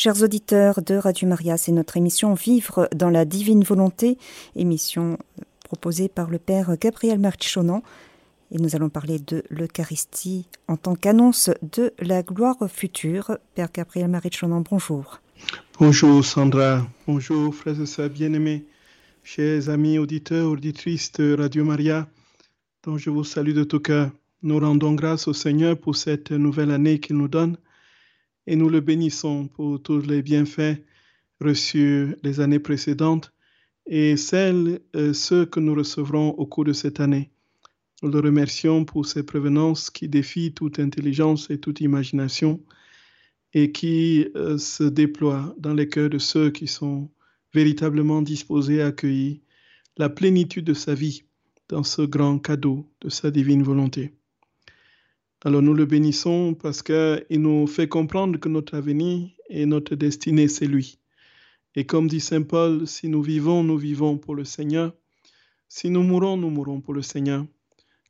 Chers auditeurs de Radio Maria, c'est notre émission Vivre dans la divine volonté, émission proposée par le Père Gabriel Marchichonan. Et nous allons parler de l'Eucharistie en tant qu'annonce de la gloire future. Père Gabriel Marichonan, bonjour. Bonjour Sandra, bonjour frères et sœurs bien-aimés, chers amis auditeurs, auditrices de Radio Maria, dont je vous salue de tout cœur. Nous rendons grâce au Seigneur pour cette nouvelle année qu'il nous donne et nous le bénissons pour tous les bienfaits reçus les années précédentes et celles, euh, ceux que nous recevrons au cours de cette année. Nous le remercions pour ses prévenances qui défient toute intelligence et toute imagination et qui euh, se déploient dans les cœurs de ceux qui sont véritablement disposés à accueillir la plénitude de sa vie dans ce grand cadeau de sa divine volonté. Alors nous le bénissons parce qu'il nous fait comprendre que notre avenir et notre destinée, c'est lui. Et comme dit Saint Paul, si nous vivons, nous vivons pour le Seigneur. Si nous mourons, nous mourons pour le Seigneur.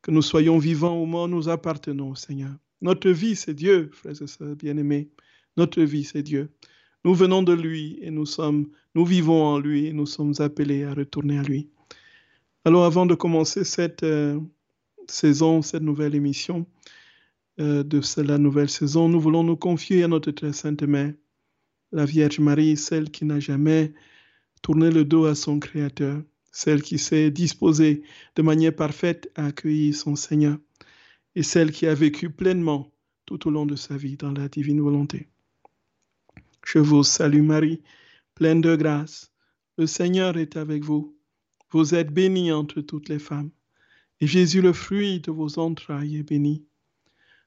Que nous soyons vivants ou morts, nous appartenons au Seigneur. Notre vie, c'est Dieu, frères et sœurs bien-aimés. Notre vie, c'est Dieu. Nous venons de lui et nous sommes, nous vivons en lui et nous sommes appelés à retourner à lui. Alors avant de commencer cette euh, saison, cette nouvelle émission, de la nouvelle saison, nous voulons nous confier à notre très sainte mère, la Vierge Marie, celle qui n'a jamais tourné le dos à son Créateur, celle qui s'est disposée de manière parfaite à accueillir son Seigneur, et celle qui a vécu pleinement tout au long de sa vie dans la divine volonté. Je vous salue Marie, pleine de grâce. Le Seigneur est avec vous. Vous êtes bénie entre toutes les femmes, et Jésus, le fruit de vos entrailles, est béni.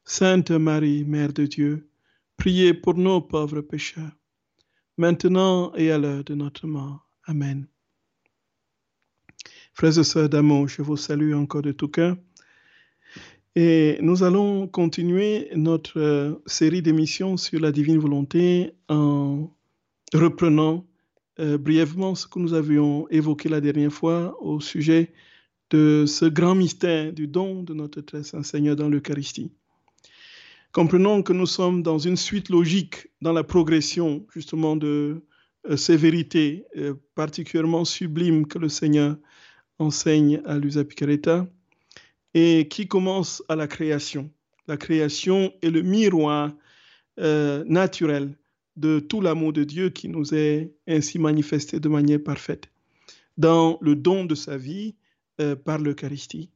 Sainte Marie, Mère de Dieu, priez pour nos pauvres pécheurs, maintenant et à l'heure de notre mort. Amen. Frères et sœurs d'amour, je vous salue encore de tout cœur. Et nous allons continuer notre euh, série d'émissions sur la divine volonté en reprenant euh, brièvement ce que nous avions évoqué la dernière fois au sujet de ce grand mystère du don de notre très saint Seigneur dans l'Eucharistie. Comprenons que nous sommes dans une suite logique dans la progression justement de euh, ces vérités euh, particulièrement sublimes que le Seigneur enseigne à Luisa Picaretta et qui commence à la création. La création est le miroir euh, naturel de tout l'amour de Dieu qui nous est ainsi manifesté de manière parfaite dans le don de sa vie par l'Eucharistie.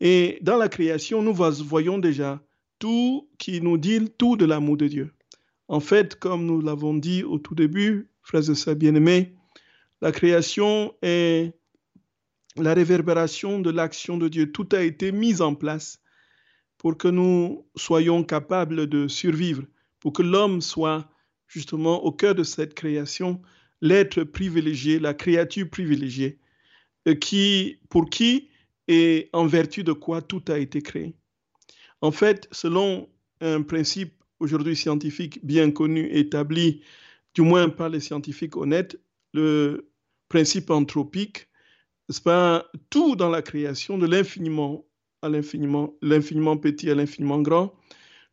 Et dans la création, nous voyons déjà qui nous dit tout de l'amour de Dieu. En fait, comme nous l'avons dit au tout début, frères et sœurs bien-aimés, la création est la réverbération de l'action de Dieu. Tout a été mis en place pour que nous soyons capables de survivre, pour que l'homme soit justement au cœur de cette création, l'être privilégié, la créature privilégiée, euh, qui, pour qui et en vertu de quoi tout a été créé. En fait, selon un principe aujourd'hui scientifique bien connu, établi du moins par les scientifiques honnêtes, le principe anthropique, c'est pas tout dans la création, de l'infiniment à l'infiniment, l'infiniment petit à l'infiniment grand,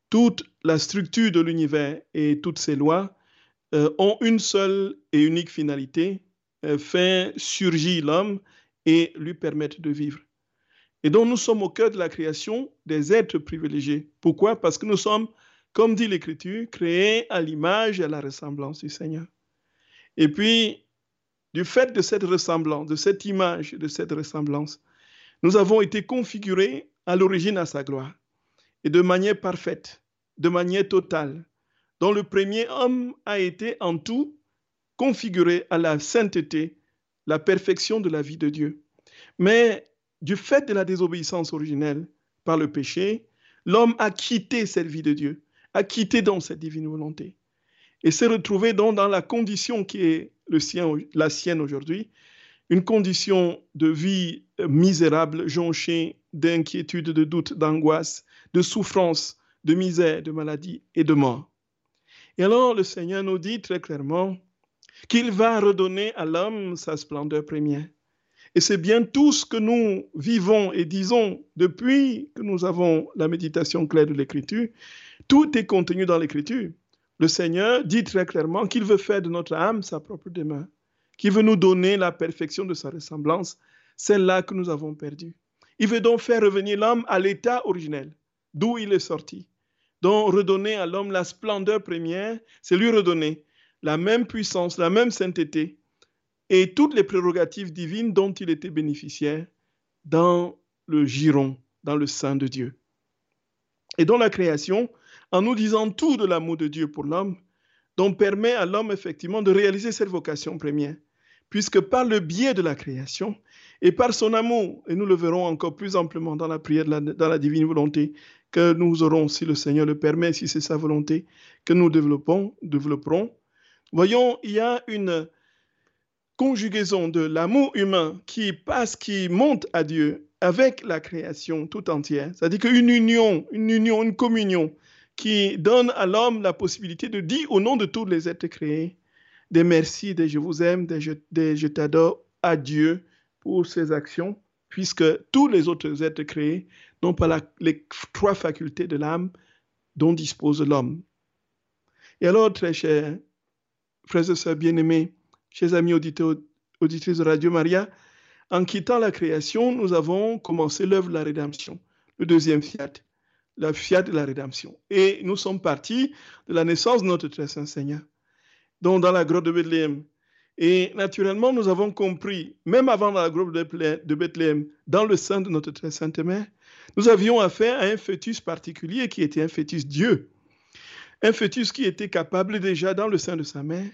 toute la structure de l'univers et toutes ses lois euh, ont une seule et unique finalité, euh, faire surgir l'homme et lui permettre de vivre. Et donc nous sommes au cœur de la création des êtres privilégiés. Pourquoi? Parce que nous sommes, comme dit l'Écriture, créés à l'image et à la ressemblance du Seigneur. Et puis, du fait de cette ressemblance, de cette image, de cette ressemblance, nous avons été configurés à l'origine à sa gloire, et de manière parfaite, de manière totale, dont le premier homme a été en tout configuré à la sainteté, la perfection de la vie de Dieu. Mais du fait de la désobéissance originelle par le péché, l'homme a quitté cette vie de Dieu, a quitté donc cette divine volonté, et s'est retrouvé donc dans la condition qui est le sien, la sienne aujourd'hui, une condition de vie misérable, jonchée d'inquiétude, de doute, d'angoisse, de souffrance, de misère, de maladie et de mort. Et alors le Seigneur nous dit très clairement qu'il va redonner à l'homme sa splendeur première. Et c'est bien tout ce que nous vivons et disons depuis que nous avons la méditation claire de l'Écriture. Tout est contenu dans l'Écriture. le Seigneur dit très clairement qu'il veut faire de notre âme sa propre demeure, qu'il veut nous donner la perfection de sa ressemblance, celle-là que nous avons perdue. Il veut donc faire revenir l'homme à l'état originel, d'où il est sorti. Donc redonner à l'homme la splendeur première, c'est lui redonner la même puissance, la même sainteté et toutes les prérogatives divines dont il était bénéficiaire dans le giron, dans le sein de Dieu. Et dans la création, en nous disant tout de l'amour de Dieu pour l'homme, dont permet à l'homme effectivement de réaliser cette vocation première, puisque par le biais de la création et par son amour, et nous le verrons encore plus amplement dans la prière, dans la divine volonté, que nous aurons, si le Seigneur le permet, si c'est sa volonté, que nous développons, développerons. Voyons, il y a une conjugaison de l'amour humain qui passe, qui monte à Dieu avec la création tout entière. C'est-à-dire qu'une union, une union, une communion qui donne à l'homme la possibilité de dire au nom de tous les êtres créés des merci, des je vous aime, des je, t'adore à Dieu pour ses actions, puisque tous les autres êtres créés n'ont pas les trois facultés de l'âme dont dispose l'homme. Et alors, très chers frères et sœurs bien-aimés, chers amis auditeurs, auditrices de Radio Maria, en quittant la création, nous avons commencé l'œuvre de la rédemption, le deuxième fiat, la fiat de la rédemption. Et nous sommes partis de la naissance de notre très saint Seigneur, donc dans la grotte de Bethléem. Et naturellement, nous avons compris, même avant la grotte de Bethléem, dans le sein de notre très sainte mère, nous avions affaire à un fœtus particulier qui était un fœtus Dieu. Un fœtus qui était capable déjà dans le sein de sa mère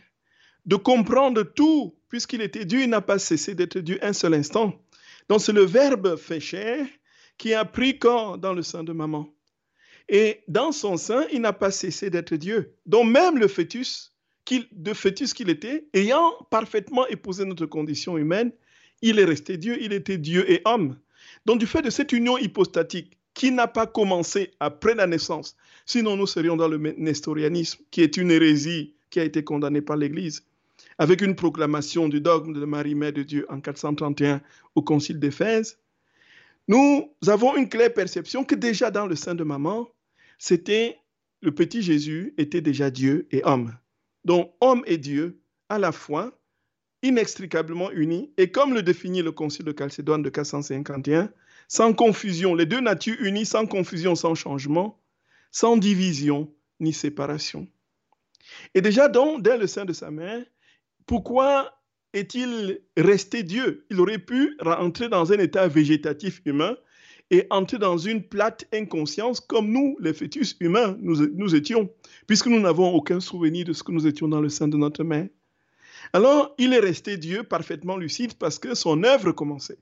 de comprendre tout, puisqu'il était Dieu, il n'a pas cessé d'être Dieu un seul instant. Donc c'est le Verbe fait chair qui a pris corps dans le sein de maman. Et dans son sein, il n'a pas cessé d'être Dieu. Donc même le fœtus, de fœtus qu'il était, ayant parfaitement épousé notre condition humaine, il est resté Dieu, il était Dieu et homme. Donc du fait de cette union hypostatique qui n'a pas commencé après la naissance, sinon nous serions dans le nestorianisme, qui est une hérésie qui a été condamnée par l'Église avec une proclamation du dogme de Marie, Mère de Dieu, en 431 au Concile d'Éphèse, nous avons une claire perception que déjà dans le sein de maman, c'était le petit Jésus était déjà Dieu et homme. Donc homme et Dieu à la fois, inextricablement unis, et comme le définit le Concile de Chalcédoine de 451, sans confusion, les deux natures unies sans confusion, sans changement, sans division ni séparation. Et déjà donc, dès le sein de sa mère, pourquoi est-il resté Dieu? Il aurait pu rentrer dans un état végétatif humain et entrer dans une plate inconscience comme nous, les fœtus humains, nous, étions, puisque nous n'avons aucun souvenir de ce que nous étions dans le sein de notre mère. Alors, il est resté Dieu parfaitement lucide parce que son œuvre commençait.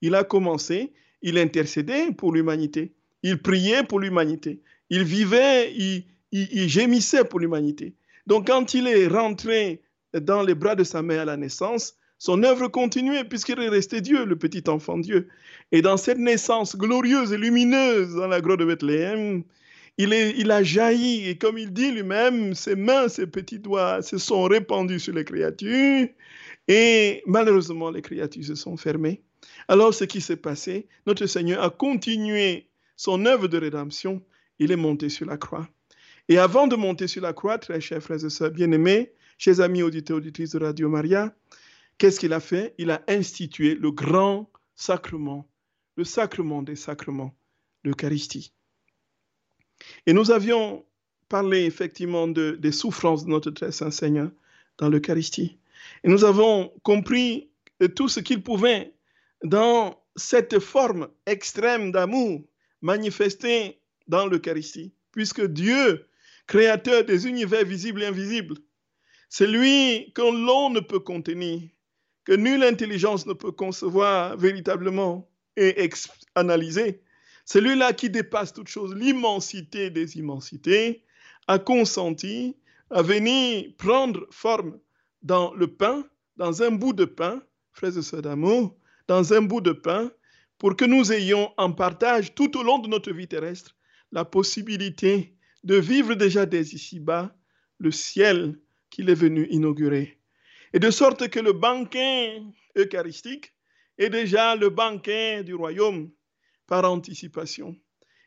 Il a commencé, il intercédait pour l'humanité, il priait pour l'humanité, il vivait, il gémissait pour l'humanité. Donc, quand il est rentré dans les bras de sa mère à la naissance, son œuvre continuait puisqu'il est resté Dieu, le petit enfant Dieu. Et dans cette naissance glorieuse et lumineuse dans la grotte de Bethléem, il, il a jailli et comme il dit lui-même, ses mains, ses petits doigts se sont répandus sur les créatures et malheureusement les créatures se sont fermées. Alors ce qui s'est passé, notre Seigneur a continué son œuvre de rédemption, il est monté sur la croix. Et avant de monter sur la croix, très chers frères et sœurs bien-aimés, Chers amis auditeurs, auditrices de Radio Maria, qu'est-ce qu'il a fait? Il a institué le grand sacrement, le sacrement des sacrements, l'Eucharistie. Et nous avions parlé effectivement de, des souffrances de notre très saint Seigneur dans l'Eucharistie. Et nous avons compris tout ce qu'il pouvait dans cette forme extrême d'amour manifestée dans l'Eucharistie, puisque Dieu, créateur des univers visibles et invisibles, c'est lui que l'on ne peut contenir, que nulle intelligence ne peut concevoir véritablement et analyser. Celui-là qui dépasse toute chose, l'immensité des immensités, a consenti à venir prendre forme dans le pain, dans un bout de pain, frères et sœurs d'amour, dans un bout de pain, pour que nous ayons en partage tout au long de notre vie terrestre la possibilité de vivre déjà dès ici-bas le ciel qu'il est venu inaugurer. Et de sorte que le banquet eucharistique est déjà le banquet du royaume par anticipation.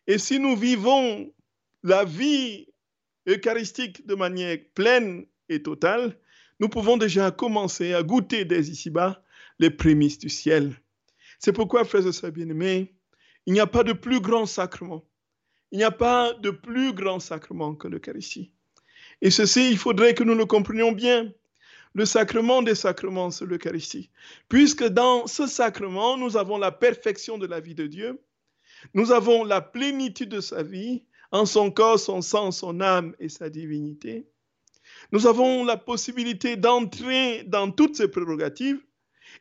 Et si nous vivons la vie eucharistique de manière pleine et totale, nous pouvons déjà commencer à goûter dès ici-bas les prémices du ciel. C'est pourquoi, frères et sœurs bien-aimés, il n'y a pas de plus grand sacrement. Il n'y a pas de plus grand sacrement que l'Eucharistie. Et ceci, il faudrait que nous le comprenions bien. Le sacrement des sacrements, c'est l'Eucharistie. Puisque dans ce sacrement, nous avons la perfection de la vie de Dieu, nous avons la plénitude de sa vie, en son corps, son sang, son âme et sa divinité. Nous avons la possibilité d'entrer dans toutes ces prérogatives.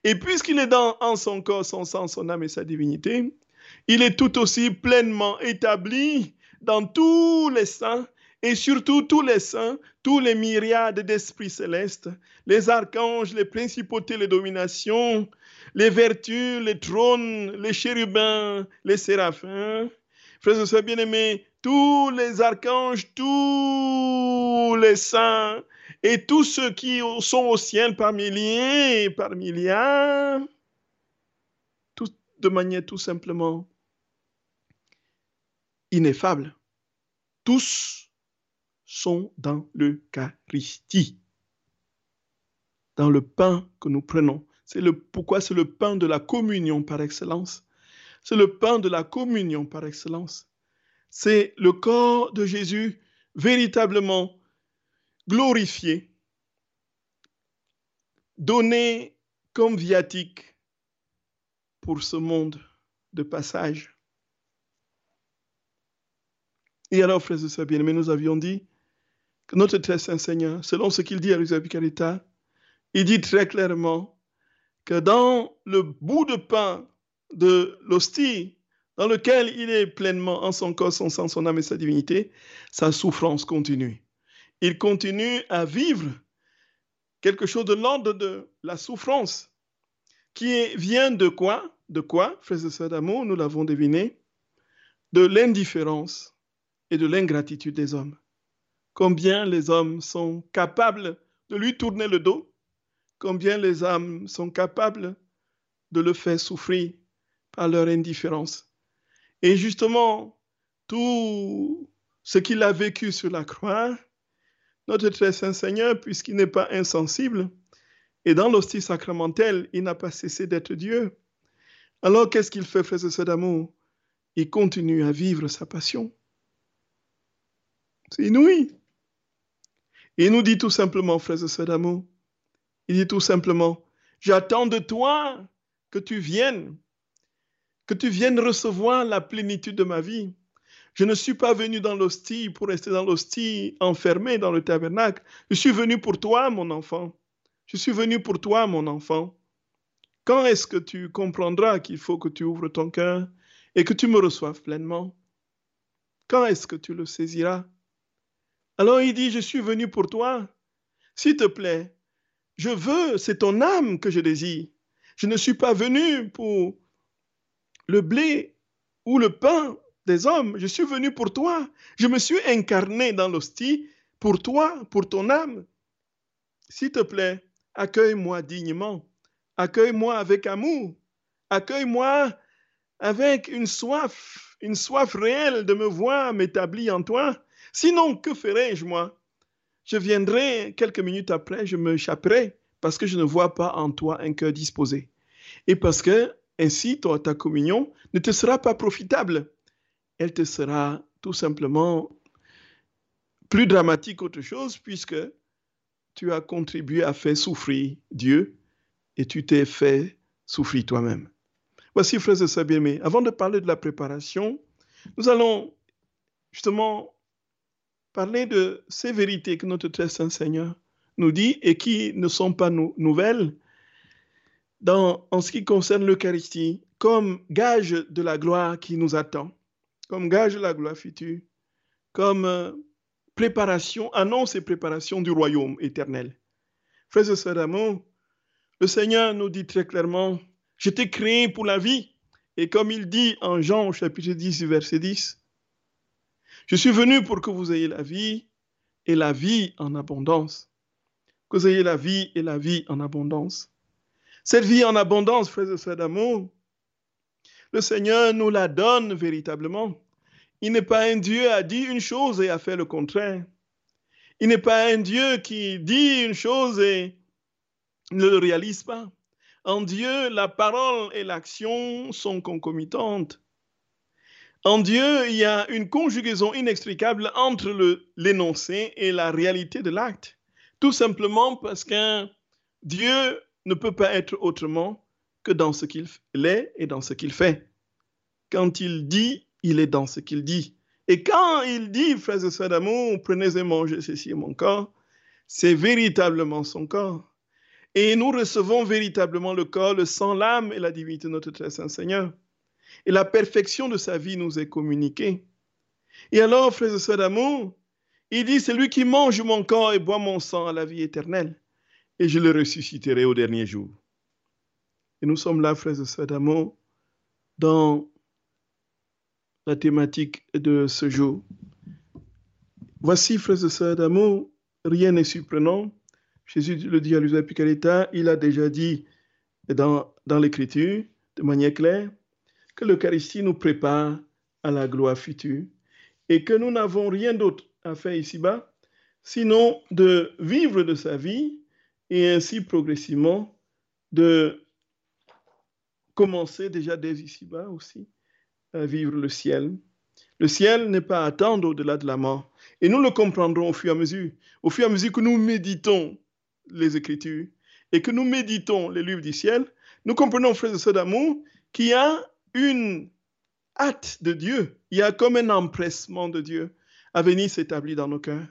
Et puisqu'il est dans, en son corps, son sang, son âme et sa divinité, il est tout aussi pleinement établi dans tous les saints et surtout tous les saints, tous les myriades d'esprits célestes, les archanges, les principautés, les dominations, les vertus, les trônes, les chérubins, les séraphins. Frères et sœurs bien-aimés, tous les archanges, tous les saints et tous ceux qui sont au ciel par milliers et par milliards, de manière tout simplement ineffable, tous sont dans l'Eucharistie, dans le pain que nous prenons. C'est le pourquoi c'est le pain de la communion par excellence? C'est le pain de la communion par excellence. C'est le corps de Jésus véritablement glorifié, donné comme viatique pour ce monde de passage. Et alors, frères et sœurs bien-aimés, nous avions dit notre très saint Seigneur, selon ce qu'il dit à l'Eusebie Carita, il dit très clairement que dans le bout de pain de l'hostie, dans lequel il est pleinement en son corps, son sang, son âme et sa divinité, sa souffrance continue. Il continue à vivre quelque chose de l'ordre de la souffrance, qui vient de quoi? De quoi, frères et sœurs d'amour, nous l'avons deviné De l'indifférence et de l'ingratitude des hommes. Combien les hommes sont capables de lui tourner le dos, combien les âmes sont capables de le faire souffrir par leur indifférence? Et justement, tout ce qu'il a vécu sur la croix, notre très saint Seigneur, puisqu'il n'est pas insensible, et dans l'hostie sacramentelle, il n'a pas cessé d'être Dieu. Alors qu'est-ce qu'il fait, frères et sœurs d'amour? Il continue à vivre sa passion. C'est inouï. Il nous dit tout simplement, frères et sœurs d'amour, il dit tout simplement, j'attends de toi que tu viennes que tu viennes recevoir la plénitude de ma vie. Je ne suis pas venu dans l'hostie pour rester dans l'hostie enfermé dans le tabernacle. Je suis venu pour toi, mon enfant. Je suis venu pour toi, mon enfant. Quand est-ce que tu comprendras qu'il faut que tu ouvres ton cœur et que tu me reçoives pleinement? Quand est-ce que tu le saisiras? Alors il dit, je suis venu pour toi. S'il te plaît, je veux, c'est ton âme que je désire. Je ne suis pas venu pour le blé ou le pain des hommes. Je suis venu pour toi. Je me suis incarné dans l'hostie pour toi, pour ton âme. S'il te plaît, accueille-moi dignement. Accueille-moi avec amour. Accueille-moi avec une soif, une soif réelle de me voir m'établir en toi. Sinon, que ferais-je moi? Je viendrai quelques minutes après, je me chapperai parce que je ne vois pas en toi un cœur disposé. Et parce que ainsi, ta communion ne te sera pas profitable. Elle te sera tout simplement plus dramatique qu'autre chose puisque tu as contribué à faire souffrir Dieu et tu t'es fait souffrir toi-même. Voici, frères et sœurs bien-aimés, avant de parler de la préparation, nous allons justement parler de ces vérités que notre très saint Seigneur nous dit et qui ne sont pas nouvelles, en ce qui concerne l'Eucharistie comme gage de la gloire qui nous attend, comme gage de la gloire future, comme euh, préparation, annonce et préparation du royaume éternel. Frères et sœurs d'amour, le Seigneur nous dit très clairement, je t'ai créé pour la vie. Et comme il dit en Jean chapitre 10, verset 10, je suis venu pour que vous ayez la vie et la vie en abondance. Que vous ayez la vie et la vie en abondance. Cette vie en abondance, frères et sœurs d'amour, le Seigneur nous la donne véritablement. Il n'est pas un Dieu à dire une chose et à faire le contraire. Il n'est pas un Dieu qui dit une chose et ne le réalise pas. En Dieu, la parole et l'action sont concomitantes. En Dieu, il y a une conjugaison inextricable entre l'énoncé et la réalité de l'acte. Tout simplement parce qu'un Dieu ne peut pas être autrement que dans ce qu'il est et dans ce qu'il fait. Quand il dit, il est dans ce qu'il dit. Et quand il dit, frères et sœurs d'amour, prenez et mangez, ceci mon corps, c'est véritablement son corps. Et nous recevons véritablement le corps, le sang, l'âme et la divinité de notre très saint Seigneur. Et la perfection de sa vie nous est communiquée. Et alors, frères et sœurs d'amour, il dit, c'est lui qui mange mon corps et boit mon sang à la vie éternelle, et je le ressusciterai au dernier jour. Et nous sommes là, frères et sœurs d'amour, dans la thématique de ce jour. Voici, frères et sœurs d'amour, rien n'est surprenant. Jésus le dit à l'usage Picaretta, il a déjà dit dans, dans l'Écriture, de manière claire, que l'Eucharistie nous prépare à la gloire future et que nous n'avons rien d'autre à faire ici-bas, sinon de vivre de sa vie et ainsi progressivement de commencer déjà dès ici-bas aussi à vivre le ciel. Le ciel n'est pas à attendre au-delà de la mort. Et nous le comprendrons au fur et à mesure, au fur et à mesure que nous méditons les Écritures et que nous méditons les livres du ciel, nous comprenons, frères et sœurs d'amour, qu'il y a une hâte de Dieu, il y a comme un empressement de Dieu à venir s'établir dans nos cœurs.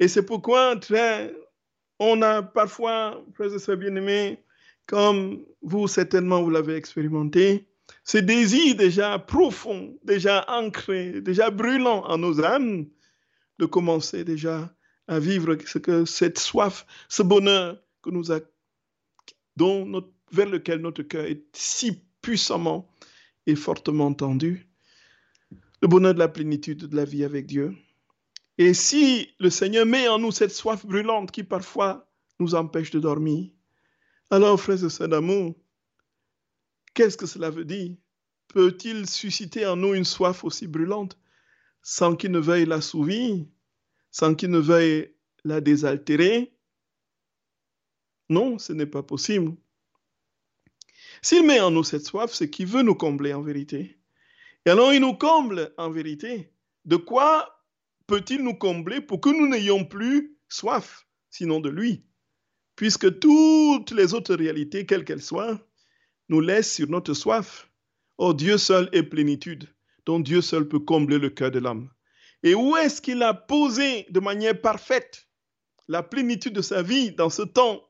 Et c'est pourquoi très, on a parfois, frères et sœurs bien-aimés, comme vous certainement vous l'avez expérimenté, ce désir déjà profond, déjà ancré, déjà brûlant en nos âmes, de commencer déjà à vivre ce que cette soif, ce bonheur que nous a, dont notre, vers lequel notre cœur est si puissamment et fortement tendu, le bonheur de la plénitude de la vie avec Dieu. Et si le Seigneur met en nous cette soif brûlante qui parfois nous empêche de dormir, alors, frères et sœurs d'amour, qu'est-ce que cela veut dire? Peut-il susciter en nous une soif aussi brûlante sans qu'il ne veuille l'assouvir, sans qu'il ne veuille la désaltérer? Non, ce n'est pas possible. S'il met en nous cette soif, c'est qu'il veut nous combler en vérité. Et alors il nous comble en vérité. De quoi peut-il nous combler pour que nous n'ayons plus soif, sinon de lui? Puisque toutes les autres réalités, quelles qu'elles soient, nous laissent sur notre soif. Oh, Dieu seul est plénitude, dont Dieu seul peut combler le cœur de l'homme. Et où est-ce qu'il a posé de manière parfaite la plénitude de sa vie dans ce temps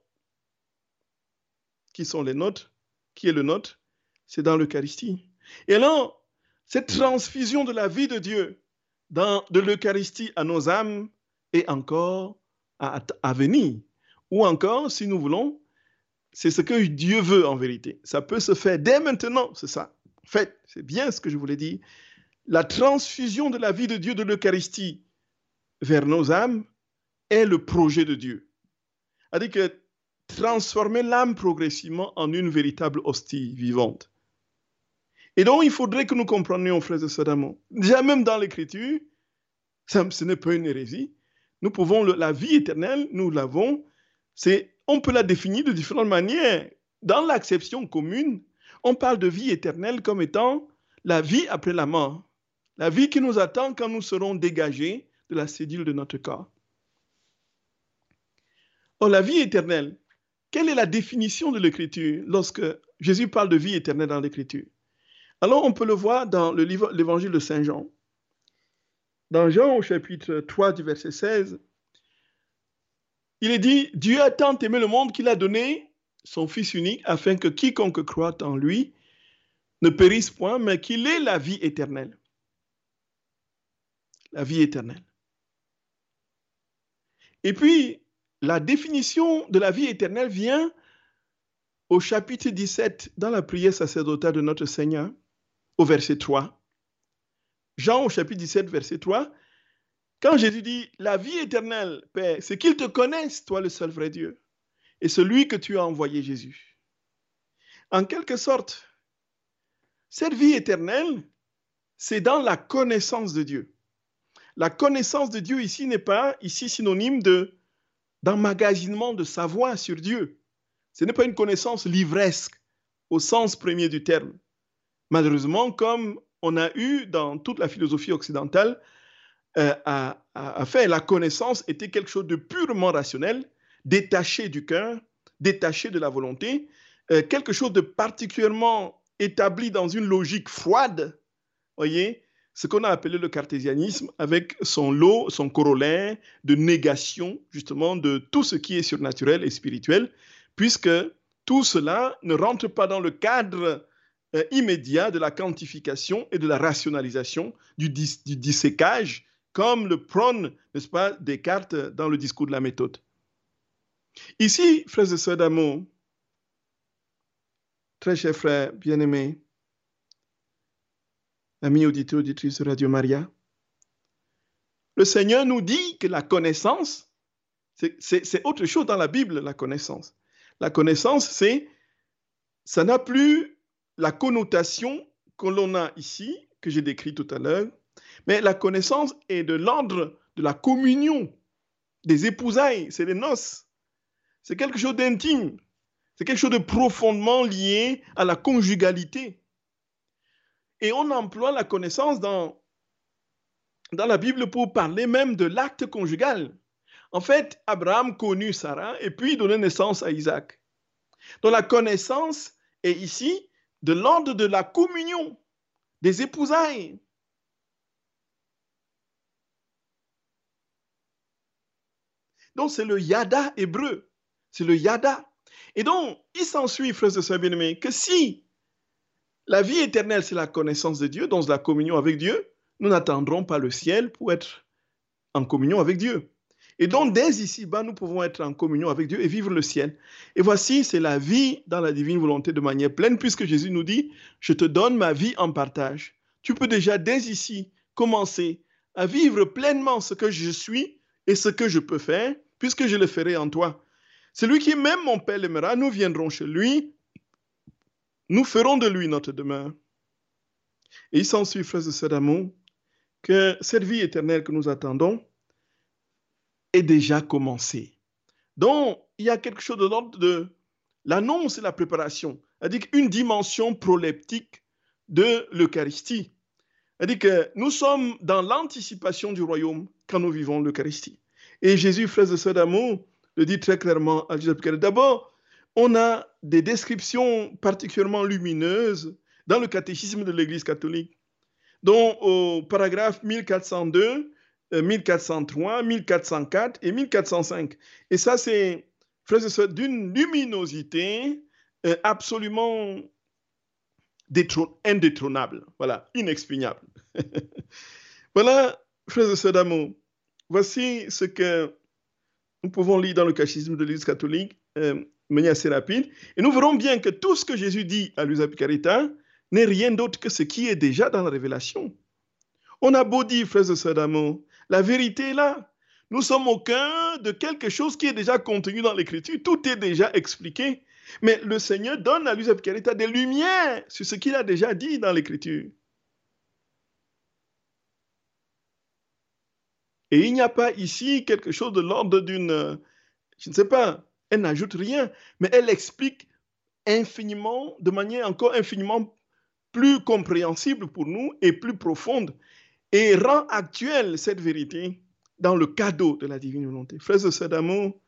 qui sont les nôtres? Qui est le nôtre, c'est dans l'Eucharistie. Et alors, cette transfusion de la vie de Dieu dans, de l'Eucharistie à nos âmes est encore à, à venir. Ou encore, si nous voulons, c'est ce que Dieu veut en vérité. Ça peut se faire dès maintenant, c'est ça. En fait, c'est bien ce que je voulais dire. La transfusion de la vie de Dieu de l'Eucharistie vers nos âmes est le projet de Dieu. C'est-à-dire que transformer l'âme progressivement en une véritable hostie vivante. Et donc, il faudrait que nous comprenions, frères et sœurs déjà même dans l'Écriture, ce n'est pas une hérésie. Nous pouvons, la vie éternelle, nous l'avons, c'est, on peut la définir de différentes manières. Dans l'acception commune, on parle de vie éternelle comme étant la vie après la mort, la vie qui nous attend quand nous serons dégagés de la cédule de notre corps. Or, la vie éternelle, quelle est la définition de l'écriture lorsque Jésus parle de vie éternelle dans l'écriture? Alors on peut le voir dans l'évangile de Saint Jean. Dans Jean au chapitre 3 du verset 16, il est dit, Dieu a tant aimé le monde qu'il a donné son Fils unique afin que quiconque croit en lui ne périsse point, mais qu'il ait la vie éternelle. La vie éternelle. Et puis, la définition de la vie éternelle vient au chapitre 17 dans la prière sacerdotale de notre Seigneur, au verset 3. Jean au chapitre 17, verset 3. Quand Jésus dit, la vie éternelle, Père, c'est qu'ils te connaissent, toi le seul vrai Dieu, et celui que tu as envoyé Jésus. En quelque sorte, cette vie éternelle, c'est dans la connaissance de Dieu. la connaissance de Dieu ici n'est pas ici synonyme de d'emmagasinement de savoir sur Dieu. Ce n'est pas une connaissance livresque au sens premier du terme. Malheureusement, comme on a eu dans toute la philosophie occidentale euh, à, faire, la connaissance était quelque chose de purement rationnel, détaché du cœur, détaché de la volonté, euh, quelque chose de particulièrement établi dans une logique froide, voyez, ce qu'on a appelé le cartésianisme avec son lot, son corollaire de négation justement de tout ce qui est surnaturel et spirituel, puisque tout cela ne rentre pas dans le cadre euh, immédiat de la quantification et de la rationalisation, du, dissécage, comme le prône, n'est-ce pas, Descartes dans le discours de la méthode. Ici, frères et sœurs d'amour, très chers frères bien-aimés, amis auditeurs, auditrices Radio Maria, le Seigneur nous dit que la connaissance, c'est autre chose dans la Bible, la connaissance. La connaissance, c'est, ça n'a plus la connotation que l'on a ici, que j'ai décrit tout à l'heure, mais la connaissance est de l'ordre de la communion, des épousailles, c'est les noces. C'est quelque chose d'intime, c'est quelque chose de profondément lié à la conjugalité. Et on emploie la connaissance dans, la Bible pour parler même de l'acte conjugal. En fait, Abraham connut Sarah et puis donnait naissance à Isaac. Donc la connaissance est ici de l'ordre de la communion, des épousailles. Donc c'est le yada hébreu, c'est le yada. Et donc, il s'ensuit, frères et sœurs bien-aimés, que si la vie éternelle, c'est la connaissance de Dieu, donc la communion avec Dieu. Nous n'attendrons pas le ciel pour être en communion avec Dieu. Et donc, dès ici-bas, nous pouvons être en communion avec Dieu et vivre le ciel. Et voici, c'est la vie dans la divine volonté de manière pleine, puisque Jésus nous dit, je te donne ma vie en partage. Tu peux déjà, dès ici, commencer à vivre pleinement ce que je suis et ce que je peux faire, puisque je le ferai en toi. Celui qui même mon Père l'aimera, nous viendrons chez lui nous ferons de lui notre demeure. Et il s'ensuit, frères et sœurs d'amour, que cette vie éternelle que nous attendons est déjà commencée. Donc, il y a quelque chose de l'ordre de l'annonce et la préparation, c'est-à-dire une dimension proleptique de l'Eucharistie. C'est-à-dire que nous sommes dans l'anticipation du royaume quand nous vivons l'Eucharistie. Et Jésus, frères et sœurs d'amour, le dit très clairement à Jésus. D'abord, on a des descriptions particulièrement lumineuses dans le catéchisme de l'Église catholique, dont au paragraphe 1402, 1403, 1404 et 1405. Et ça, c'est, frères et sœurs, d'une luminosité euh, absolument indétrônable, voilà, inexpugnable. voilà, frères et sœurs d'amour, voici ce que nous pouvons lire dans le catéchisme de l'Église catholique. Euh, manière assez rapide. Et nous verrons bien que tout ce que Jésus dit à Luisa Picarita n'est rien d'autre que ce qui est déjà dans la révélation. On a beau dire, frères et sœurs d'amour, la vérité est là. Nous sommes au cœur de quelque chose qui est déjà contenu dans l'Écriture. Tout est déjà expliqué. Mais le Seigneur donne à Luisa Picarita des lumières sur ce qu'il a déjà dit dans l'Écriture. Et il n'y a pas ici quelque chose de l'ordre d'une, je ne sais pas, elle n'ajoute rien, mais elle explique infiniment, de manière encore infiniment plus compréhensible pour nous et plus profonde, et rend actuelle cette vérité dans le cadeau de la divine volonté. Frères et sœurs d'amour,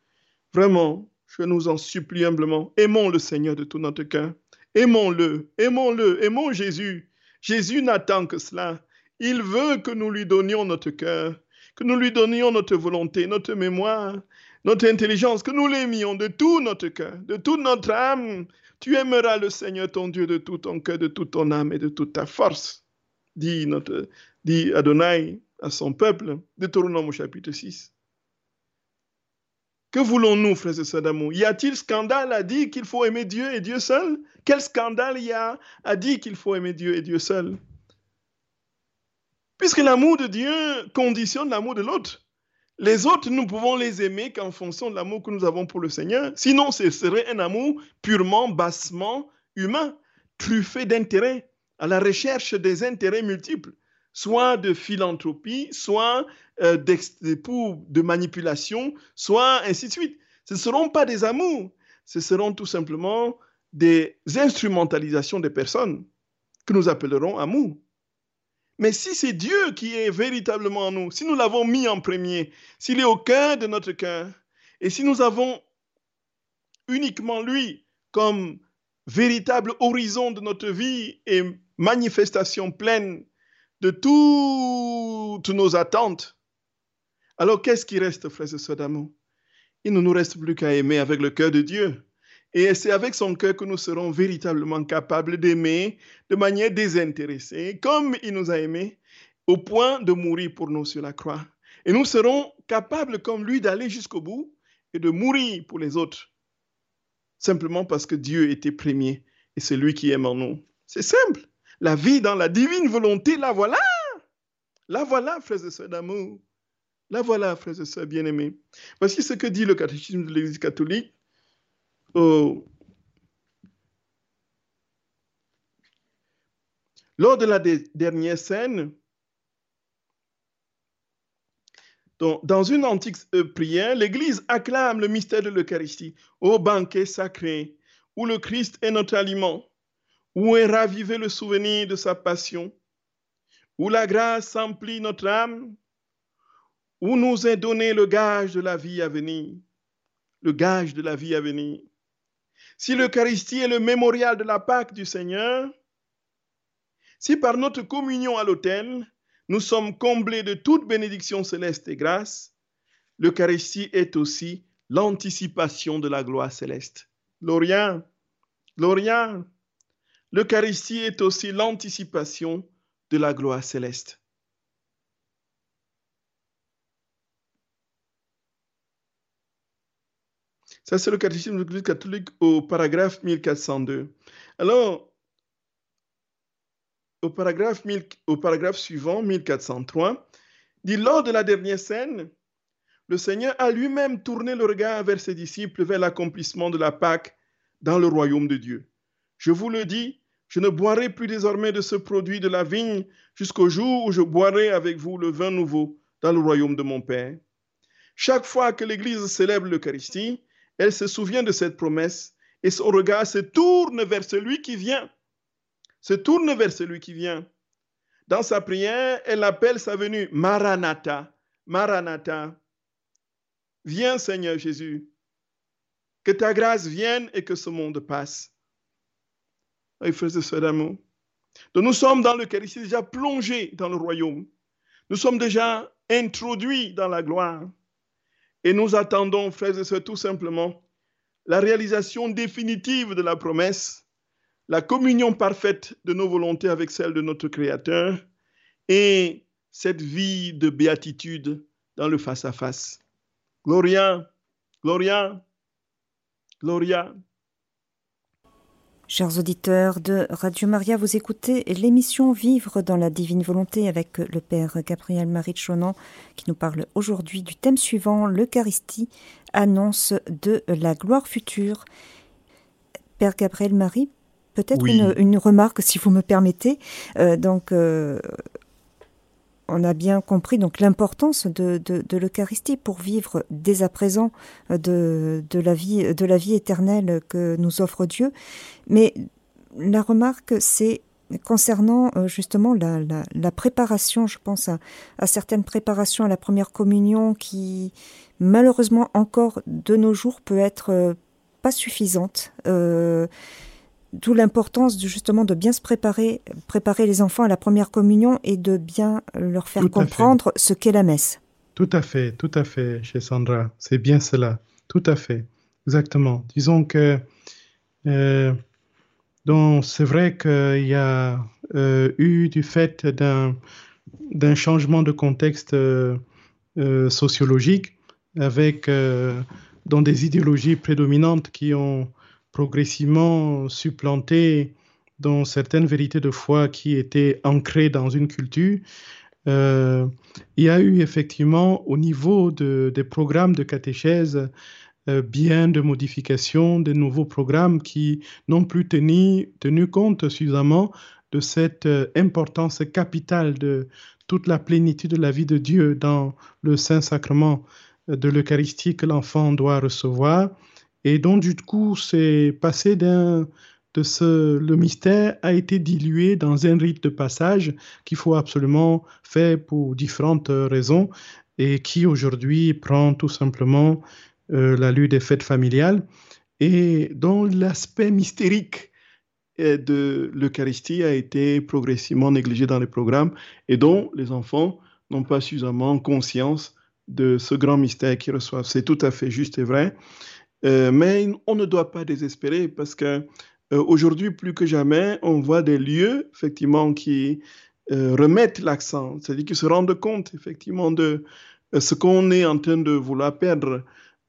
vraiment, je nous en supplie humblement, aimons le Seigneur de tout notre cœur. Aimons-le, aimons-le, aimons Jésus. Jésus n'attend que cela. Il veut que nous lui donnions notre cœur, que nous lui donnions notre volonté, notre mémoire, notre intelligence, que nous l'aimions de tout notre cœur, de toute notre âme. Tu aimeras le Seigneur ton Dieu de tout ton cœur, de toute ton âme et de toute ta force, dit, Adonai à son peuple, Deutéronome au chapitre 6. Que voulons-nous, frères et sœurs d'amour? Y a-t-il scandale à dire qu'il faut aimer Dieu et Dieu seul? Quel scandale y a à dire qu'il faut aimer Dieu et Dieu seul? Puisque l'amour de Dieu conditionne l'amour de l'autre. Les autres, nous pouvons les aimer qu'en fonction de l'amour que nous avons pour le Seigneur. Sinon, ce serait un amour purement, bassement humain, truffé d'intérêts, à la recherche des intérêts multiples. soit de philanthropie, soit euh, de manipulation, soit ainsi de suite. Ce ne seront pas des amours, ce seront tout simplement des instrumentalisations des personnes que nous appellerons amour. Mais si c'est Dieu qui est véritablement en nous, si nous l'avons mis en premier, s'il est au cœur de notre cœur, et si nous avons uniquement lui comme véritable horizon de notre vie et manifestation pleine de toutes nos attentes, alors qu'est-ce qui reste, frères et sœurs d'amour? Il ne nous reste plus qu'à aimer avec le cœur de Dieu. Et c'est avec son cœur que nous serons véritablement capables d'aimer de manière désintéressée, comme il nous a aimés, au point de mourir pour nous sur la croix. Et nous serons capables, comme lui, d'aller jusqu'au bout et de mourir pour les autres, simplement parce que Dieu était premier et c'est lui qui aime en nous. C'est simple. La vie dans la divine volonté, la voilà. La voilà, frères et sœurs d'amour. La voilà, frères et sœurs bien-aimés. Voici ce que dit le catéchisme de l'Église catholique lors de la dernière scène, dans, une antique euh, prière, l'Église acclame le mystère de l'Eucharistie, au banquet sacré, où le Christ est notre aliment, où est ravivé le souvenir de sa passion, où la grâce emplit notre âme, où nous est donné le gage de la vie à venir, le gage de la vie à venir. Si l'Eucharistie est le mémorial de la Pâque du Seigneur, si par notre communion à l'autel, nous sommes comblés de toute bénédiction céleste et grâce, l'Eucharistie est aussi l'anticipation de la gloire céleste. Gloria, Gloria, l'Eucharistie est aussi l'anticipation de la gloire céleste. Ça, c'est le catéchisme de l'Église catholique au paragraphe 1402. Alors, au paragraphe, au paragraphe suivant, 1403, dit Lors de la dernière scène, le Seigneur a lui-même tourné le regard vers ses disciples vers l'accomplissement de la Pâque dans le royaume de Dieu. Je vous le dis, je ne boirai plus désormais de ce produit de la vigne jusqu'au jour où je boirai avec vous le vin nouveau dans le royaume de mon Père. Chaque fois que l'Église célèbre l'Eucharistie, elle se souvient de cette promesse et son regard se tourne vers celui qui vient. Se tourne vers celui qui vient. Dans sa prière, elle appelle sa venue Maranatha. Maranatha. Viens Seigneur Jésus. Que ta grâce vienne et que ce monde passe. Nous sommes dans l'Eucharistie déjà plongés dans le royaume. Nous sommes déjà introduits dans la gloire. Et nous attendons, frères et sœurs, tout simplement la réalisation définitive de la promesse, la communion parfaite de nos volontés avec celle de notre Créateur et cette vie de béatitude dans le face-à-face. Gloria, Gloria, Gloria. Chers auditeurs de Radio Maria, vous écoutez l'émission Vivre dans la divine volonté avec le Père Gabriel Marie Chonan qui nous parle aujourd'hui du thème suivant, l'Eucharistie, annonce de la gloire future. Père Gabriel Marie, peut-être une, remarque si vous me permettez. Euh, donc, euh, on a bien compris donc l'importance de, l'Eucharistie pour vivre dès à présent de, la vie, de éternelle que nous offre Dieu. Mais la remarque, c'est concernant euh, justement la, préparation, je pense à, certaines préparations à la première communion qui malheureusement encore de nos jours peut être euh, pas suffisante. Euh, D'où l'importance justement de bien se préparer, préparer les enfants à la première communion et de bien leur faire comprendre ce qu'est la messe. Tout à fait, tout à fait, chez Sandra. C'est bien cela. Tout à fait. Exactement. Disons que euh, c'est vrai qu'il y a euh, eu du fait d'un d'un changement de contexte euh, sociologique avec dans des idéologies prédominantes qui ont progressivement supplanté dans certaines vérités de foi qui étaient ancrées dans une culture. Euh, il y a eu effectivement au niveau de, des programmes de catéchèse euh, bien de modifications, de nouveaux programmes qui n'ont plus tenu, tenu compte suffisamment de cette euh, importance capitale de toute la plénitude de la vie de Dieu dans le Saint-Sacrement de l'Eucharistie que l'enfant doit recevoir. Et donc, du coup, c'est passé d'un de ce, le mystère a été dilué dans un rite de passage qu'il faut absolument faire pour différentes raisons et qui aujourd'hui prend tout simplement euh, la lutte des fêtes familiales et dont l'aspect mystérique euh, de l'Eucharistie a été progressivement négligé dans les programmes et dont les enfants n'ont pas suffisamment conscience de ce grand mystère qu'ils reçoivent. C'est tout à fait juste et vrai. Euh, mais on ne doit pas désespérer parce que euh, aujourd'hui, plus que jamais, on voit des lieux, effectivement, qui euh, remettent l'accent, c'est-à-dire qui se rendent compte, effectivement, de ce qu'on est en train de vouloir perdre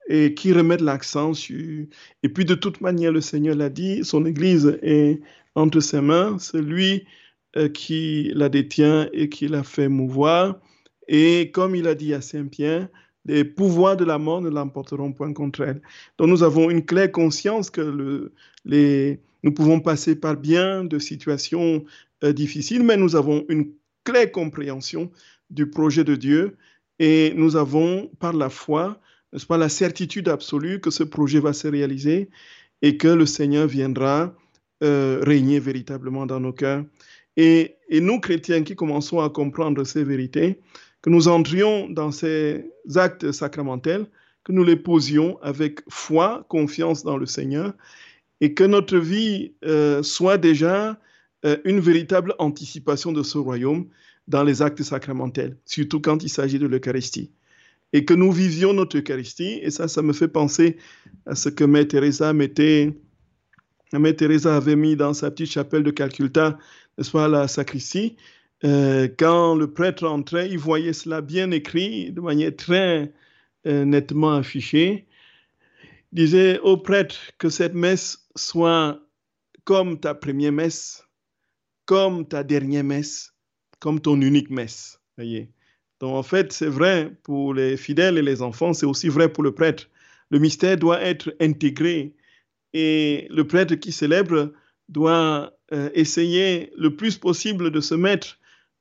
et qui remettent l'accent sur... Et puis, de toute manière, le Seigneur l'a dit, son Église est entre ses mains, c'est lui qui la détient et qui la fait mouvoir. Et comme il a dit à Saint-Pierre, les pouvoirs de la mort ne l'emporteront point contre elle. Donc nous avons une claire conscience que nous pouvons passer par bien de situations euh, difficiles, mais nous avons une claire compréhension du projet de Dieu et nous avons par la foi, n'est-ce pas, la certitude absolue que ce projet va se réaliser et que le Seigneur viendra euh, régner véritablement dans nos cœurs. Et, nous, chrétiens qui commençons à comprendre ces vérités, que nous entrions dans ces actes sacramentels, que nous les posions avec foi, confiance dans le Seigneur, et que notre vie euh, soit déjà euh, une véritable anticipation de ce royaume dans les actes sacramentels, surtout quand il s'agit de l'Eucharistie. Et que nous vivions notre Eucharistie, et ça, ça me fait penser à ce que Mère Teresa mettait, Mère Teresa avait mis dans sa petite chapelle de Calcutta, n'est-ce pas, la sacristie. Euh, quand le prêtre entrait, il voyait cela bien écrit, de manière très nettement affichée disait au prêtre que cette messe soit comme ta première messe, comme ta dernière messe, comme ton unique messe. Voyez. Donc en fait, c'est vrai pour les fidèles et les enfants, c'est aussi vrai pour le prêtre. Le mystère doit être intégré et le prêtre qui célèbre doit euh, essayer le plus possible de se mettre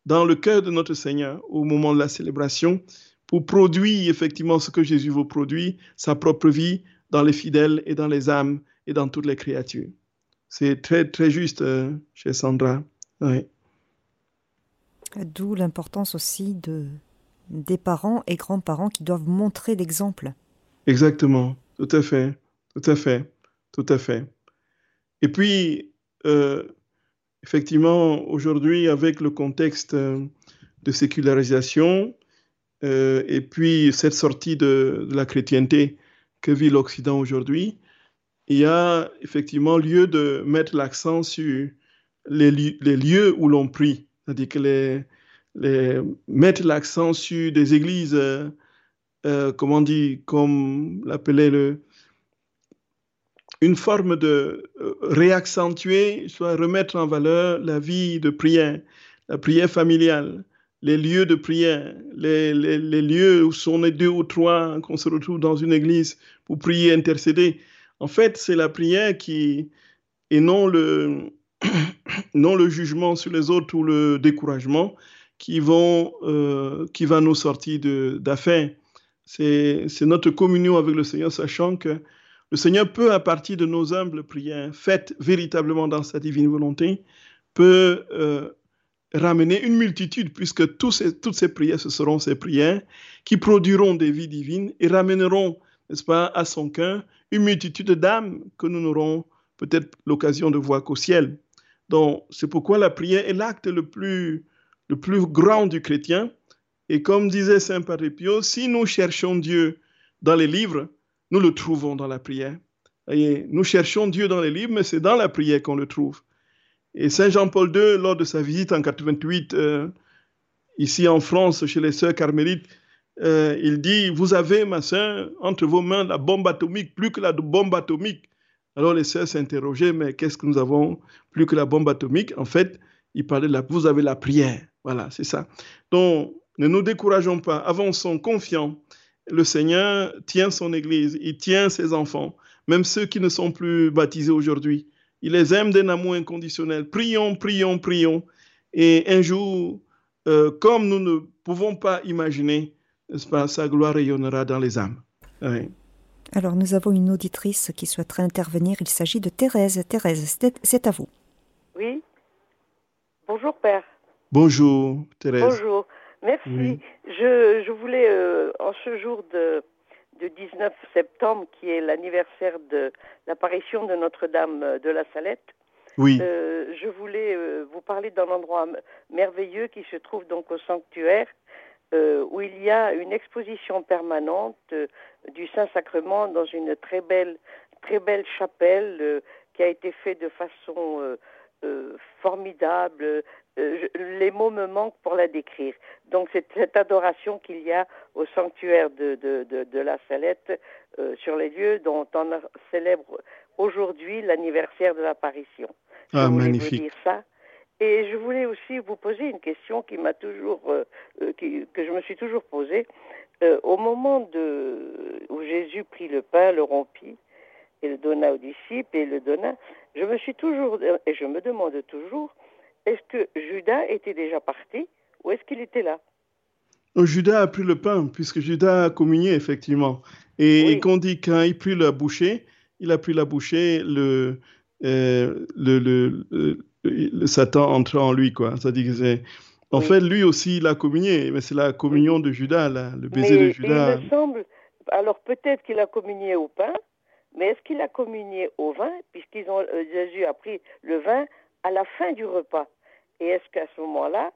dans le cœur de notre Seigneur au moment de la célébration pour produire effectivement ce que Jésus veut produire, sa propre vie, dans les fidèles et dans les âmes et dans toutes les créatures. C'est très, très juste euh, chez Sandra. D'où l'importance aussi de, des parents et grands-parents qui doivent montrer l'exemple. Exactement, tout à fait, tout à fait, tout à fait. Et puis, euh, effectivement, aujourd'hui, avec le contexte euh, de sécularisation, et puis cette sortie de, la chrétienté que vit l'Occident aujourd'hui, il y a effectivement lieu de mettre l'accent sur les, lieux où l'on prie, c'est-à-dire que mettre l'accent sur des églises, euh, euh, comment dit, comme l'appelait le, une forme de euh, réaccentuer, soit remettre en valeur la vie de prière, la prière familiale, les lieux de prière, les, lieux où sont les deux ou trois, qu'on se retrouve dans une église pour prier, intercéder. En fait, c'est la prière qui, et non le, non le jugement sur les autres ou le découragement, qui, vont, euh, qui va nous sortir d'affaires. C'est notre communion avec le Seigneur, sachant que le Seigneur peut, à partir de nos humbles prières, faites véritablement dans sa divine volonté, peut euh, ramener une multitude, puisque toutes ces prières, ce seront ces prières qui produiront des vies divines et ramèneront, n'est-ce pas, à son cœur une multitude d'âmes que nous n'aurons peut-être l'occasion de voir qu'au ciel. Donc, c'est pourquoi la prière est l'acte le plus, le plus grand du chrétien. Et comme disait Saint Padre Pio, si nous cherchons Dieu dans les livres, nous le trouvons dans la prière. Voyez, nous cherchons Dieu dans les livres, mais c'est dans la prière qu'on le trouve. Et Saint Jean-Paul II, lors de sa visite en 88, euh, ici en France, chez les sœurs carmélites, euh, il dit, vous avez, ma sœur, entre vos mains la bombe atomique, plus que la bombe atomique. Alors les sœurs s'interrogeaient, mais qu'est-ce que nous avons plus que la bombe atomique? En fait, il parlait de la, vous avez la prière. Voilà, c'est ça. Donc, ne nous décourageons pas, avançons confiants. Le Seigneur tient son Église, il tient ses enfants, même ceux qui ne sont plus baptisés aujourd'hui Il les aime d'un amour inconditionnel. Prions, prions, prions. Et un jour, euh, comme nous ne pouvons pas imaginer, pas, sa gloire rayonnera dans les âmes. Alors, nous avons une auditrice qui souhaiterait intervenir. Il s'agit de Thérèse. Thérèse, c'est à vous. Oui. Bonjour, Père. Bonjour, Thérèse. Bonjour. Merci. Je, je, voulais, euh, en ce jour de, de 19 septembre, qui est l'anniversaire de l'apparition de Notre-Dame de la Salette, oui. Euh, je voulais euh, vous parler d'un endroit merveilleux qui se trouve donc au sanctuaire, où il y a une exposition permanente du Saint-Sacrement dans une très belle, très belle chapelle qui a été faite de façon formidable. les mots me manquent pour la décrire. Donc c'est cette adoration qu'il y a au sanctuaire de, de, de, de la Salette sur les lieux dont on célèbre aujourd'hui l'anniversaire de l'apparition. Ah, magnifique. Vous dire ça. Et je voulais aussi vous poser une question qui m'a toujours, euh, euh, que je me suis toujours posée. Euh, au moment de, où Jésus prit le pain, le rompit et le donna aux disciples et le donna, je me suis toujours, et je me demande toujours, est-ce que Judas était déjà parti ou est-ce qu'il était là? Judas a pris le pain, puisque Judas a communié, effectivement. Et, qu'on dit quand il prit la bouchée, il a pris la bouchée, le, euh, le, le, le, Satan entre en lui, quoi. C'est-à-dire que c'est. En fait, lui aussi, il a communié, mais c'est la communion de Judas, là, le baiser de Judas. Il me semble, alors peut-être qu'il a communié au pain, mais est-ce qu'il a communié au vin, puisqu'ils euh, Jésus a pris le vin à la fin du repas Et est-ce qu'à ce, moment-là,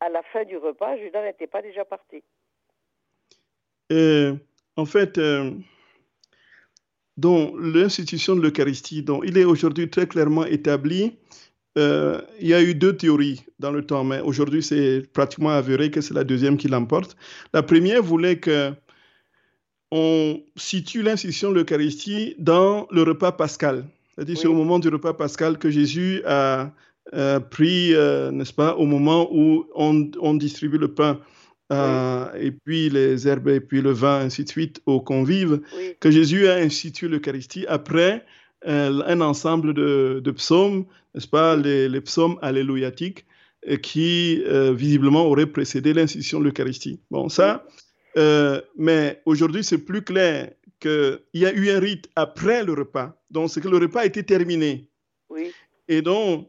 à la fin du repas, Judas n'était pas déjà parti? Euh, En fait, dont l'institution de l'Eucharistie, dont il est aujourd'hui très clairement établi, euh, il y a eu deux théories dans le temps, mais aujourd'hui c'est pratiquement avéré que c'est la deuxième qui l'emporte. La première voulait que on situe l'institution de l'Eucharistie dans le repas pascal. C'est-à-dire c'est au moment du repas pascal que Jésus a, pris, euh, n'est-ce pas, au moment où on, on distribue le pain euh, et puis les herbes, et puis le vin, ainsi de suite, aux convives, que Jésus a institué l'Eucharistie après euh, un ensemble de, de psaumes, n'est-ce pas, les, les, psaumes alléluiatiques, euh, qui visiblement auraient précédé l'institution de l'Eucharistie. Bon, ça, mais aujourd'hui, c'est plus clair qu'il y a eu un rite après le repas. Donc, c'est que le repas a été terminé. Oui. Et donc,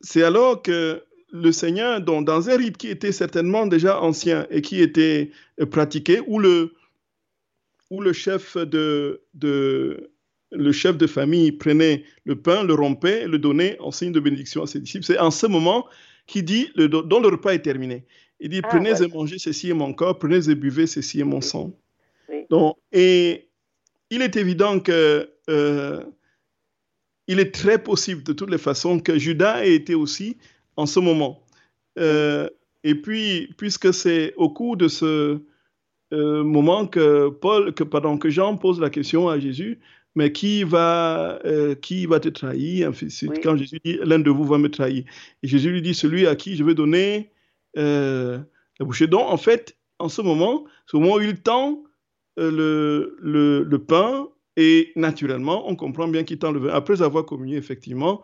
c'est alors que le Seigneur, dans un rite qui était certainement déjà ancien et qui était euh, pratiqué, où le, où le chef de, de, le chef de famille prenait le pain, le rompait le donnait en signe de bénédiction à ses disciples. C'est en ce moment qu'il dit, le, dont le repas est terminé. Il dit, ah, prenez et mangez, ceci est mon corps, prenez et buvez, ceci est mon sang. Donc, et il est évident que euh, il est très possible de toutes les façons que Judas ait été aussi en ce moment. Euh, et puis, puisque c'est au cours de ce euh, moment que Paul, que pardon, que Jean pose la question à Jésus, mais qui va, euh, qui va te trahir Quand Jésus dit, l'un de vous va me trahir. Et Jésus lui dit, celui à qui je vais donner la bouchée. Donc, en fait, en ce moment, au moment où il tend le, le, le, pain, et naturellement, on comprend bien qu'il tend le vin. Après avoir communié, effectivement,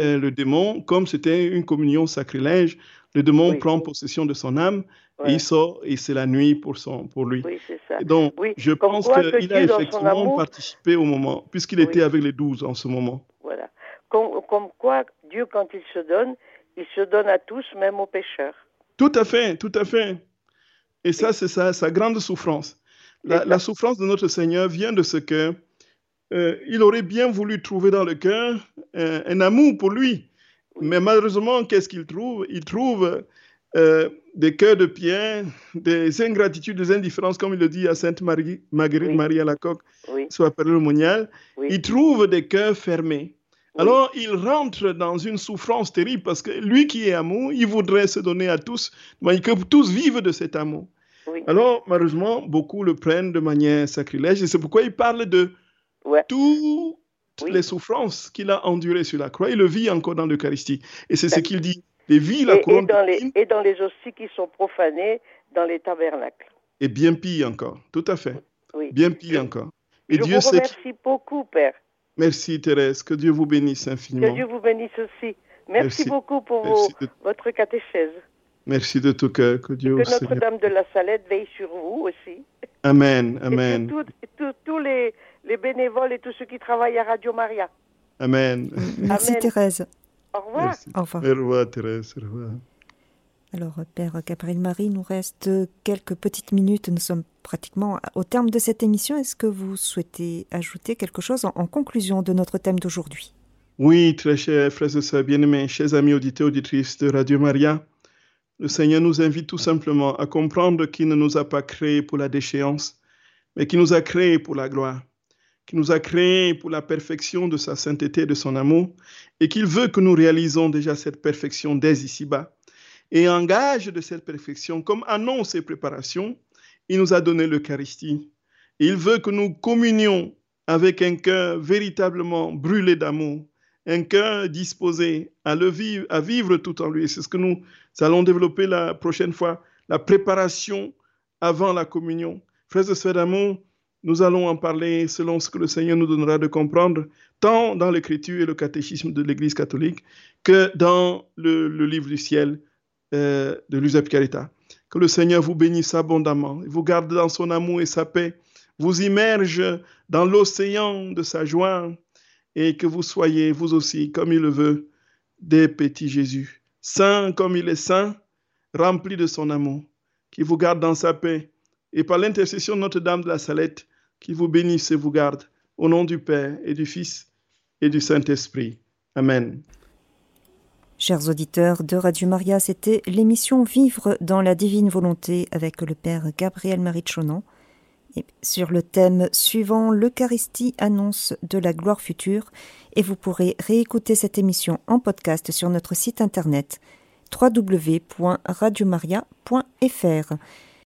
euh, le démon, comme c'était une communion sacrilège, le démon prend possession de son âme et il sort et c'est la nuit pour, son, pour lui. Oui, ça. Donc, je pense qu'il a effectivement participé au moment, puisqu'il était avec les douze en ce moment. Voilà. Comme, comme, quoi, Dieu, quand il se donne, il se donne à tous, même aux pécheurs. Tout à fait, tout à fait. Et ça, c'est sa, sa, grande souffrance. La, la, souffrance de notre Seigneur vient de ce que euh, il aurait bien voulu trouver dans le cœur euh, un, amour pour lui. Mais malheureusement, qu'est-ce qu'il trouve? Il trouve euh, des cœurs de pierre, des ingratitudes, des indifférences, comme il le dit à Sainte Marie, Marguerite Marie à la coque, soit par le monial. Il trouve des cœurs fermés. Alors, il rentre dans une souffrance terrible parce que lui qui est amour, il voudrait se donner à tous, que tous vivent de cet amour. Alors, malheureusement, beaucoup le prennent de manière sacrilège et c'est pourquoi il parle de toutes les souffrances qu'il a endurées sur la croix, il le vit encore dans l'Eucharistie. Et c'est ce qu'il dit. Les vies, la et, couronne et dans, les, et dans les hosties qui sont profanées dans les tabernacles. Et bien pire encore, tout à fait. Bien pire encore. Et je Dieu vous remercie beaucoup, Père. Merci Thérèse, que Dieu vous bénisse infiniment. Que Dieu vous bénisse aussi. Merci, beaucoup pour votre catéchèse. Merci de tout cœur, que Dieu Que Notre-Dame de la Salette veille sur vous aussi. Amen, amen. Et tous les, les, bénévoles et tous ceux qui travaillent à Radio Maria. Amen. Merci Thérèse. Au revoir. Au revoir. Au revoir Thérèse. Au revoir. Alors, Père Gabriel Marie, nous reste quelques petites minutes. Nous sommes pratiquement au terme de cette émission. Est-ce que vous souhaitez ajouter quelque chose en, conclusion de notre thème d'aujourd'hui? Oui, très chers frères et sœurs bien-aimés, chers amis auditeurs, auditrices de Radio Maria, le Seigneur nous invite tout simplement à comprendre qu'il ne nous a pas créés pour la déchéance, mais qu'il nous a créés pour la gloire, qu'il nous a créés pour la perfection de sa sainteté et de son amour, et qu'il veut que nous réalisons déjà cette perfection dès ici-bas et en gage de cette perfection, comme annonce et préparation, il nous a donné l'Eucharistie. Il veut que nous communions avec un cœur véritablement brûlé d'amour, un cœur disposé à, le vivre, à vivre tout en lui. C'est ce que nous allons développer la prochaine fois, la préparation avant la communion. Frères et sœurs d'amour, nous allons en parler selon ce que le Seigneur nous donnera de comprendre, tant dans l'Écriture et le catéchisme de l'Église catholique que dans le, le livre du ciel euh, de Carita. Que le Seigneur vous bénisse abondamment, vous garde dans son amour et sa paix, vous immerge dans l'océan de sa joie et que vous soyez, vous aussi, comme il le veut, des petits Jésus, saints comme il est saint, remplis de son amour, qui vous garde dans sa paix et par l'intercession de Notre-Dame de la Salette, qui vous bénisse et vous garde, au nom du Père et du Fils et du Saint-Esprit. Amen. Chers auditeurs de Radio Maria, c'était l'émission Vivre dans la divine volonté avec le Père Gabriel Marie Chonan. Sur le thème suivant, l'Eucharistie annonce de la gloire future. Et vous pourrez réécouter cette émission en podcast sur notre site internet www.radiomaria.fr.